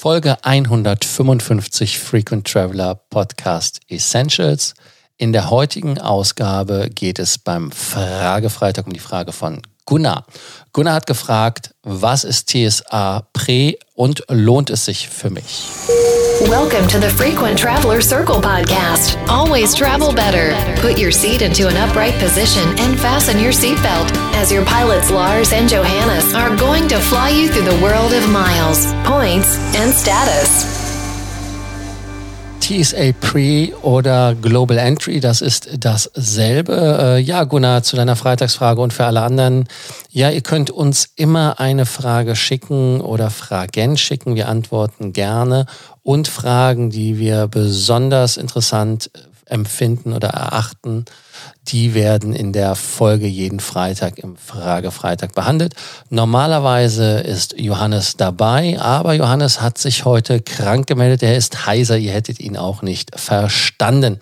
Folge 155 Frequent Traveler Podcast Essentials. In der heutigen Ausgabe geht es beim Fragefreitag um die Frage von Gunnar. Gunnar hat gefragt, was ist TSA Prä und lohnt es sich für mich? Welcome to the Frequent Traveler Circle podcast. Always travel better. Put your seat into an upright position and fasten your seatbelt as your pilots Lars and Johannes are going to fly you through the world of miles, points, and status. TSA Pre oder Global Entry, das ist dasselbe. Äh, ja, Gunnar, zu deiner Freitagsfrage und für alle anderen. Ja, ihr könnt uns immer eine Frage schicken oder Fragen schicken. Wir antworten gerne und Fragen, die wir besonders interessant empfinden oder erachten, die werden in der Folge jeden Freitag im Fragefreitag behandelt. Normalerweise ist Johannes dabei, aber Johannes hat sich heute krank gemeldet. Er ist heiser, ihr hättet ihn auch nicht verstanden.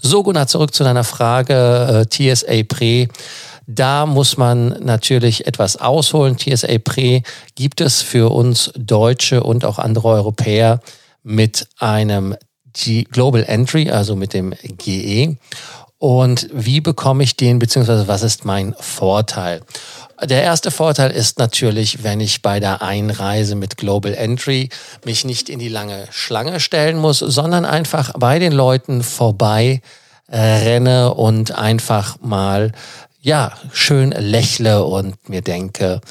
So, Gunnar, zurück zu deiner Frage, äh, TSA Pre. Da muss man natürlich etwas ausholen. TSA Pre gibt es für uns Deutsche und auch andere Europäer mit einem Global Entry, also mit dem GE. Und wie bekomme ich den, beziehungsweise was ist mein Vorteil? Der erste Vorteil ist natürlich, wenn ich bei der Einreise mit Global Entry mich nicht in die lange Schlange stellen muss, sondern einfach bei den Leuten vorbei äh, renne und einfach mal ja schön lächle und mir denke,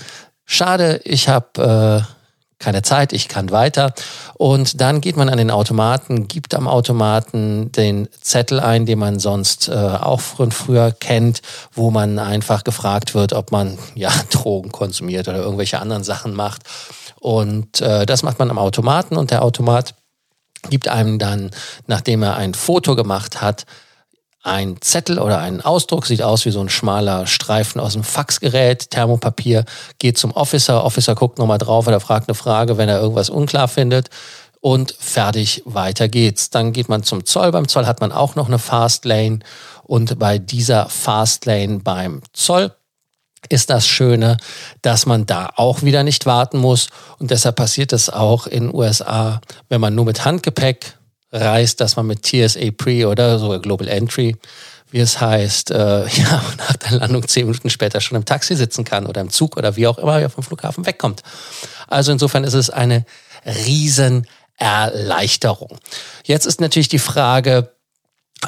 schade, ich habe äh, keine Zeit, ich kann weiter. Und dann geht man an den Automaten, gibt am Automaten den Zettel ein, den man sonst äh, auch von früher kennt, wo man einfach gefragt wird, ob man ja Drogen konsumiert oder irgendwelche anderen Sachen macht. Und äh, das macht man am Automaten und der Automat gibt einem dann, nachdem er ein Foto gemacht hat, ein Zettel oder ein Ausdruck, sieht aus wie so ein schmaler Streifen aus dem Faxgerät, Thermopapier, geht zum Officer, Officer guckt nochmal drauf oder fragt eine Frage, wenn er irgendwas unklar findet und fertig, weiter geht's. Dann geht man zum Zoll, beim Zoll hat man auch noch eine Fastlane und bei dieser Fastlane beim Zoll ist das Schöne, dass man da auch wieder nicht warten muss und deshalb passiert es auch in USA, wenn man nur mit Handgepäck reist, dass man mit TSA Pre oder sogar Global Entry, wie es heißt, äh, ja, nach der Landung zehn Minuten später schon im Taxi sitzen kann oder im Zug oder wie auch immer er vom Flughafen wegkommt. Also insofern ist es eine Riesenerleichterung. Jetzt ist natürlich die Frage,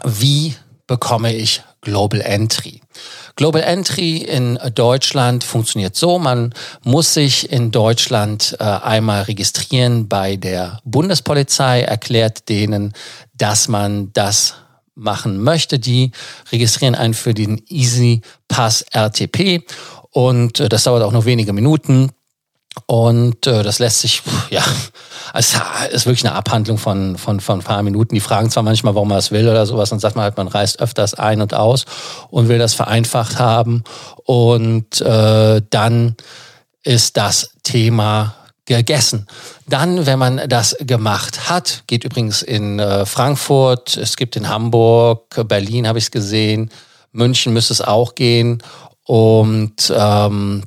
wie bekomme ich Global Entry? Global Entry in Deutschland funktioniert so, man muss sich in Deutschland äh, einmal registrieren bei der Bundespolizei, erklärt denen, dass man das machen möchte. Die registrieren einen für den Easy Pass RTP und äh, das dauert auch nur wenige Minuten. Und äh, das lässt sich, ja, es ist wirklich eine Abhandlung von, von, von ein paar Minuten. Die fragen zwar manchmal, warum man es will oder sowas, und sagt man halt, man reist öfters ein und aus und will das vereinfacht haben. Und äh, dann ist das Thema gegessen. Dann, wenn man das gemacht hat, geht übrigens in äh, Frankfurt, es gibt in Hamburg, Berlin habe ich es gesehen, München müsste es auch gehen. Und ähm,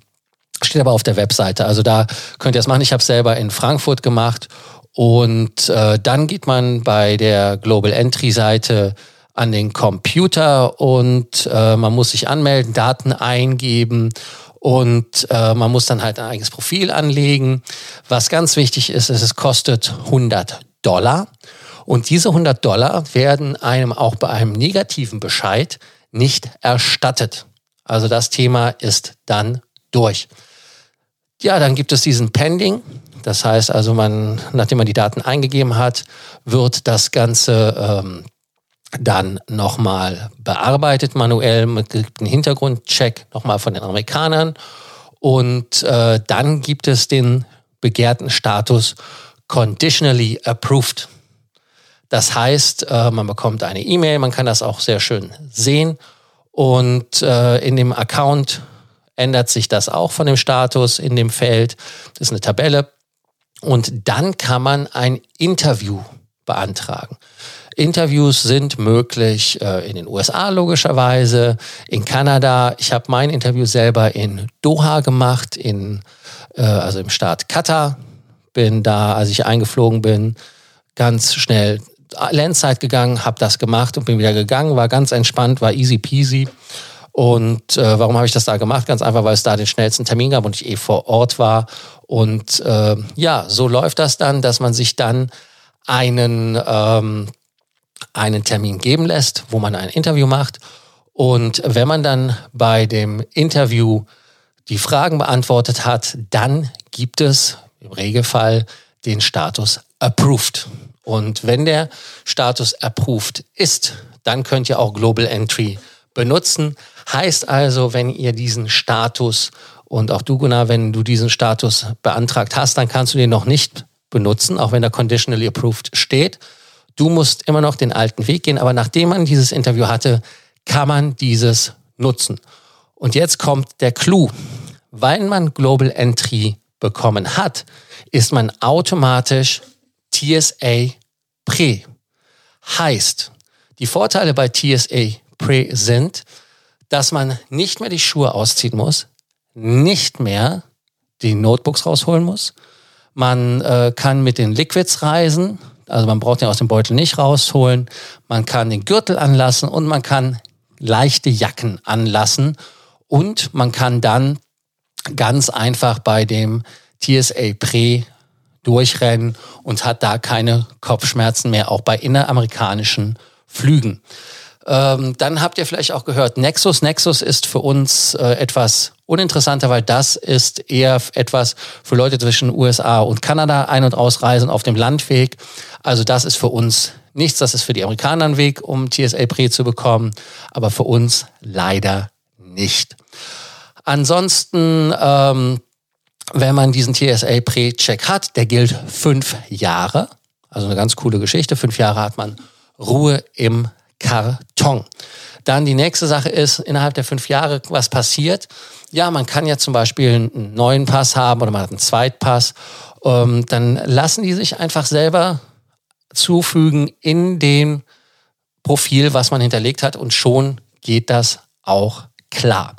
Steht aber auf der Webseite. Also da könnt ihr es machen. Ich habe es selber in Frankfurt gemacht. Und äh, dann geht man bei der Global Entry Seite an den Computer und äh, man muss sich anmelden, Daten eingeben und äh, man muss dann halt ein eigenes Profil anlegen. Was ganz wichtig ist, ist, es kostet 100 Dollar. Und diese 100 Dollar werden einem auch bei einem negativen Bescheid nicht erstattet. Also das Thema ist dann durch. Ja, dann gibt es diesen Pending. Das heißt also, man, nachdem man die Daten eingegeben hat, wird das Ganze ähm, dann nochmal bearbeitet manuell mit einem Hintergrundcheck nochmal von den Amerikanern. Und äh, dann gibt es den begehrten Status conditionally approved. Das heißt, äh, man bekommt eine E-Mail, man kann das auch sehr schön sehen. Und äh, in dem Account ändert sich das auch von dem Status in dem Feld. Das ist eine Tabelle. Und dann kann man ein Interview beantragen. Interviews sind möglich äh, in den USA logischerweise, in Kanada. Ich habe mein Interview selber in Doha gemacht, in, äh, also im Staat Katar. bin da, als ich eingeflogen bin, ganz schnell Landzeit gegangen, habe das gemacht und bin wieder gegangen, war ganz entspannt, war easy peasy. Und äh, warum habe ich das da gemacht? Ganz einfach, weil es da den schnellsten Termin gab und ich eh vor Ort war. Und äh, ja, so läuft das dann, dass man sich dann einen, ähm, einen Termin geben lässt, wo man ein Interview macht. Und wenn man dann bei dem Interview die Fragen beantwortet hat, dann gibt es im Regelfall den Status approved. Und wenn der Status approved ist, dann könnt ihr auch Global Entry benutzen. Heißt also, wenn ihr diesen Status und auch du, Gunnar, wenn du diesen Status beantragt hast, dann kannst du den noch nicht benutzen, auch wenn da conditionally approved steht. Du musst immer noch den alten Weg gehen, aber nachdem man dieses Interview hatte, kann man dieses nutzen. Und jetzt kommt der Clou. Weil man Global Entry bekommen hat, ist man automatisch TSA Pre. Heißt, die Vorteile bei TSA Pre sind, dass man nicht mehr die Schuhe ausziehen muss, nicht mehr die Notebooks rausholen muss. Man äh, kann mit den Liquids reisen, also man braucht den aus dem Beutel nicht rausholen. Man kann den Gürtel anlassen und man kann leichte Jacken anlassen und man kann dann ganz einfach bei dem TSA Pre durchrennen und hat da keine Kopfschmerzen mehr, auch bei inneramerikanischen Flügen. Ähm, dann habt ihr vielleicht auch gehört, Nexus. Nexus ist für uns äh, etwas uninteressanter, weil das ist eher etwas für Leute zwischen USA und Kanada, Ein- und Ausreisen auf dem Landweg. Also das ist für uns nichts. Das ist für die Amerikaner ein Weg, um TSA Pre zu bekommen, aber für uns leider nicht. Ansonsten, ähm, wenn man diesen TSA Pre-Check hat, der gilt fünf Jahre. Also eine ganz coole Geschichte. Fünf Jahre hat man Ruhe im Karton. Dann die nächste Sache ist, innerhalb der fünf Jahre, was passiert? Ja, man kann ja zum Beispiel einen neuen Pass haben oder man hat einen Zweitpass. Ähm, dann lassen die sich einfach selber zufügen in dem Profil, was man hinterlegt hat und schon geht das auch klar.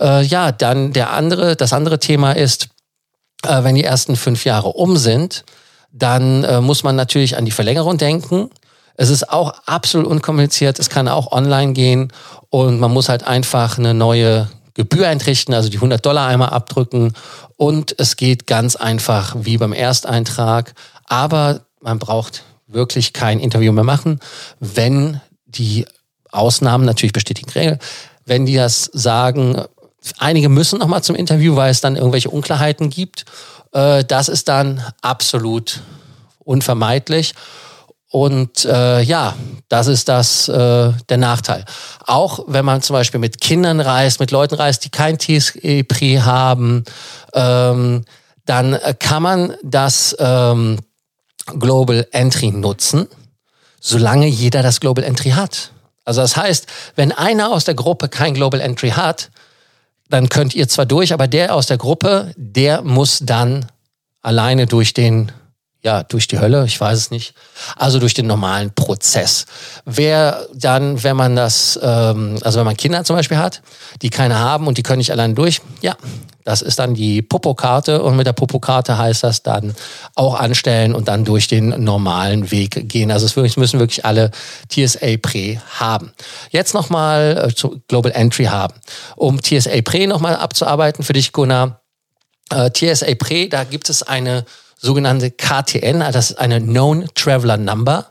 Äh, ja, dann der andere, das andere Thema ist, äh, wenn die ersten fünf Jahre um sind, dann äh, muss man natürlich an die Verlängerung denken. Es ist auch absolut unkompliziert. Es kann auch online gehen und man muss halt einfach eine neue Gebühr entrichten, also die 100 Dollar einmal abdrücken und es geht ganz einfach wie beim Ersteintrag. Aber man braucht wirklich kein Interview mehr machen, wenn die Ausnahmen natürlich bestätigen Regel, wenn die das sagen, einige müssen noch mal zum Interview, weil es dann irgendwelche Unklarheiten gibt. Äh, das ist dann absolut unvermeidlich. Und äh, ja, das ist das äh, der Nachteil. Auch wenn man zum Beispiel mit Kindern reist, mit Leuten reist, die kein TSE-Pri haben, ähm, dann kann man das ähm, Global Entry nutzen, solange jeder das Global Entry hat. Also das heißt, wenn einer aus der Gruppe kein Global Entry hat, dann könnt ihr zwar durch, aber der aus der Gruppe, der muss dann alleine durch den ja, durch die Hölle, ich weiß es nicht. Also durch den normalen Prozess. Wer dann, wenn man das, ähm, also wenn man Kinder zum Beispiel hat, die keine haben und die können nicht allein durch, ja, das ist dann die Popokarte und mit der Popokarte heißt das dann auch anstellen und dann durch den normalen Weg gehen. Also es müssen wirklich alle TSA Pre haben. Jetzt nochmal äh, zu Global Entry haben. Um TSA Pre nochmal abzuarbeiten für dich, Gunnar. Äh, TSA Pre, da gibt es eine sogenannte KTN, das ist eine Known Traveler Number.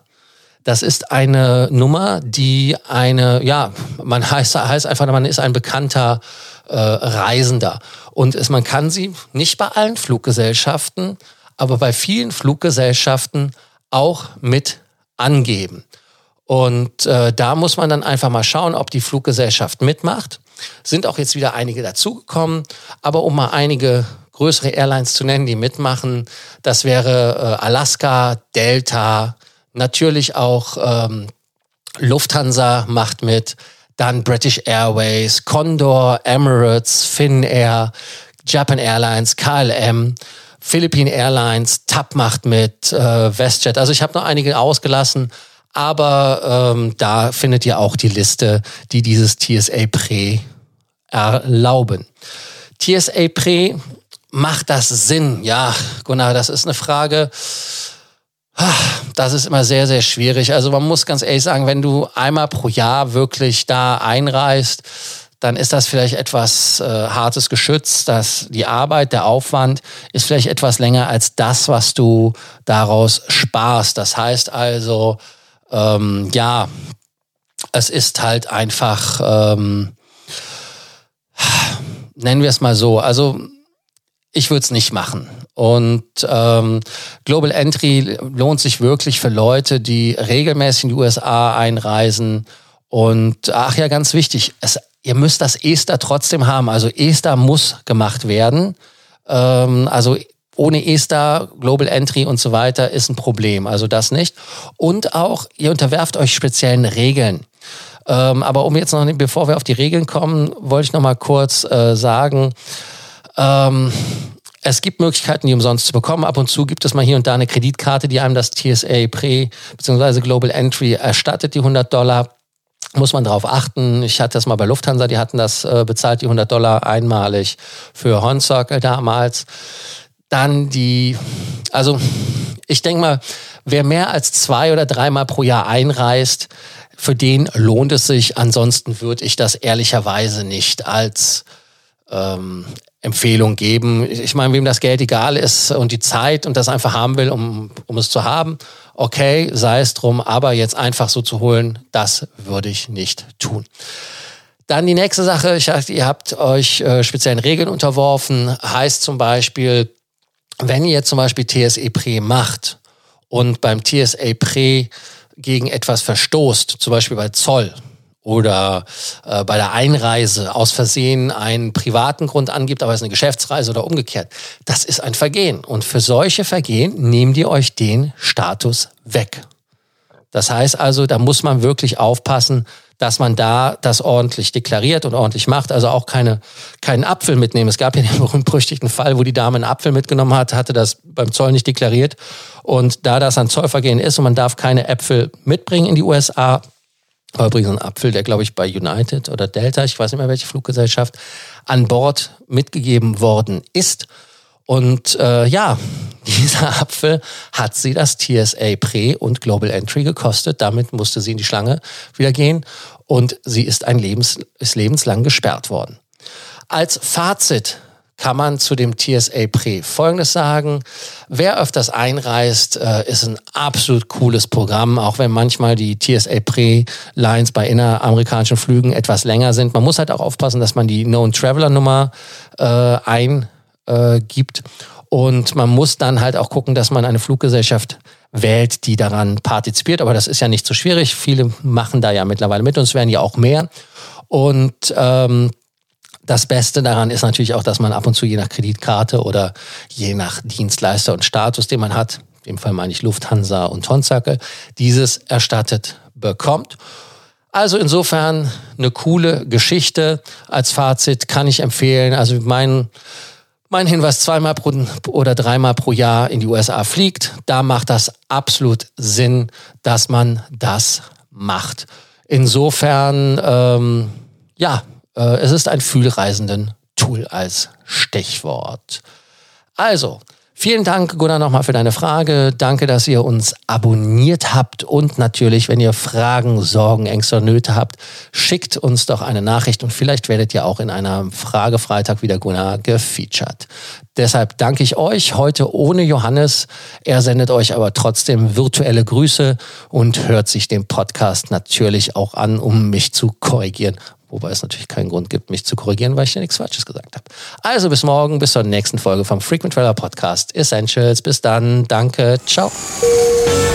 Das ist eine Nummer, die eine, ja, man heißt, heißt einfach, man ist ein bekannter äh, Reisender. Und es, man kann sie nicht bei allen Fluggesellschaften, aber bei vielen Fluggesellschaften auch mit angeben. Und äh, da muss man dann einfach mal schauen, ob die Fluggesellschaft mitmacht. Sind auch jetzt wieder einige dazugekommen, aber um mal einige größere Airlines zu nennen, die mitmachen. Das wäre äh, Alaska, Delta, natürlich auch ähm, Lufthansa macht mit, dann British Airways, Condor, Emirates, Finnair, Japan Airlines, KLM, Philippine Airlines, TAP macht mit, äh, WestJet. Also ich habe noch einige ausgelassen, aber ähm, da findet ihr auch die Liste, die dieses TSA Pre erlauben. TSA Pre macht das Sinn? Ja, Gunnar, das ist eine Frage. Das ist immer sehr, sehr schwierig. Also man muss ganz ehrlich sagen, wenn du einmal pro Jahr wirklich da einreist, dann ist das vielleicht etwas äh, hartes Geschütz, dass die Arbeit, der Aufwand ist vielleicht etwas länger als das, was du daraus sparst. Das heißt also, ähm, ja, es ist halt einfach, ähm, nennen wir es mal so, also ich würde es nicht machen. Und ähm, Global Entry lohnt sich wirklich für Leute, die regelmäßig in die USA einreisen. Und ach ja, ganz wichtig, es, ihr müsst das ESTA trotzdem haben. Also ESTA muss gemacht werden. Ähm, also ohne ESTA, Global Entry und so weiter ist ein Problem. Also das nicht. Und auch, ihr unterwerft euch speziellen Regeln. Ähm, aber um jetzt noch, bevor wir auf die Regeln kommen, wollte ich noch mal kurz äh, sagen, ähm, es gibt Möglichkeiten, die umsonst zu bekommen. Ab und zu gibt es mal hier und da eine Kreditkarte, die einem das TSA Pre bzw. Global Entry erstattet, die 100 Dollar. Muss man darauf achten. Ich hatte das mal bei Lufthansa, die hatten das äh, bezahlt, die 100 Dollar einmalig für Horn Circle damals. Dann die, also ich denke mal, wer mehr als zwei oder dreimal pro Jahr einreist, für den lohnt es sich. Ansonsten würde ich das ehrlicherweise nicht als ähm, Empfehlung geben. Ich meine, wem das Geld egal ist und die Zeit und das einfach haben will, um, um es zu haben, okay, sei es drum, aber jetzt einfach so zu holen, das würde ich nicht tun. Dann die nächste Sache, ich dachte, ihr habt euch äh, speziellen Regeln unterworfen, heißt zum Beispiel, wenn ihr zum Beispiel TSE Pre macht und beim TSA Pre gegen etwas verstoßt, zum Beispiel bei Zoll, oder äh, bei der Einreise aus Versehen einen privaten Grund angibt, aber es ist eine Geschäftsreise oder umgekehrt. Das ist ein Vergehen. Und für solche Vergehen nehmt ihr euch den Status weg. Das heißt also, da muss man wirklich aufpassen, dass man da das ordentlich deklariert und ordentlich macht. Also auch keine, keinen Apfel mitnehmen. Es gab ja den berühmt-berüchtigten Fall, wo die Dame einen Apfel mitgenommen hat, hatte das beim Zoll nicht deklariert. Und da das ein Zollvergehen ist und man darf keine Äpfel mitbringen in die USA, war übrigens ein Apfel, der, glaube ich, bei United oder Delta, ich weiß nicht mehr welche Fluggesellschaft, an Bord mitgegeben worden ist. Und äh, ja, dieser Apfel hat sie das TSA Pre und Global Entry gekostet. Damit musste sie in die Schlange wieder gehen und sie ist ein Lebens, ist lebenslang gesperrt worden. Als Fazit kann man zu dem TSA Pre Folgendes sagen. Wer öfters einreist, äh, ist ein absolut cooles Programm, auch wenn manchmal die TSA Pre-Lines bei inneramerikanischen Flügen etwas länger sind. Man muss halt auch aufpassen, dass man die Known Traveler Nummer äh, eingibt. Äh, und man muss dann halt auch gucken, dass man eine Fluggesellschaft wählt, die daran partizipiert. Aber das ist ja nicht so schwierig. Viele machen da ja mittlerweile mit und es werden ja auch mehr. Und ähm, das Beste daran ist natürlich auch, dass man ab und zu je nach Kreditkarte oder je nach Dienstleister und Status, den man hat, in dem Fall meine ich Lufthansa und Tonzacke, dieses erstattet bekommt. Also insofern eine coole Geschichte. Als Fazit kann ich empfehlen, also mein, mein Hinweis zweimal pro, oder dreimal pro Jahr in die USA fliegt. Da macht das absolut Sinn, dass man das macht. Insofern, ähm, ja, äh, es ist ein Fühlreisenden-Tool als Stichwort. Also, Vielen Dank, Gunnar, nochmal für deine Frage. Danke, dass ihr uns abonniert habt. Und natürlich, wenn ihr Fragen, Sorgen, Ängste und Nöte habt, schickt uns doch eine Nachricht und vielleicht werdet ihr auch in einer Fragefreitag wieder Gunnar gefeatured. Deshalb danke ich euch heute ohne Johannes. Er sendet euch aber trotzdem virtuelle Grüße und hört sich den Podcast natürlich auch an, um mich zu korrigieren, Wobei es natürlich keinen Grund gibt, mich zu korrigieren, weil ich ja nichts Falsches gesagt habe. Also bis morgen, bis zur nächsten Folge vom Frequent Traveler Podcast Essentials. Bis dann. Danke. Ciao.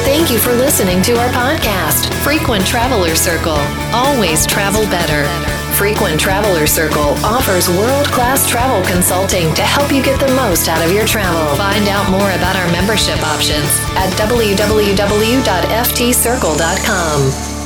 Thank you for listening to our podcast, Frequent Traveler Circle. Always travel better. Frequent Traveler Circle offers world class travel consulting to help you get the most out of your travel. Find out more about our membership options at www.ftcircle.com.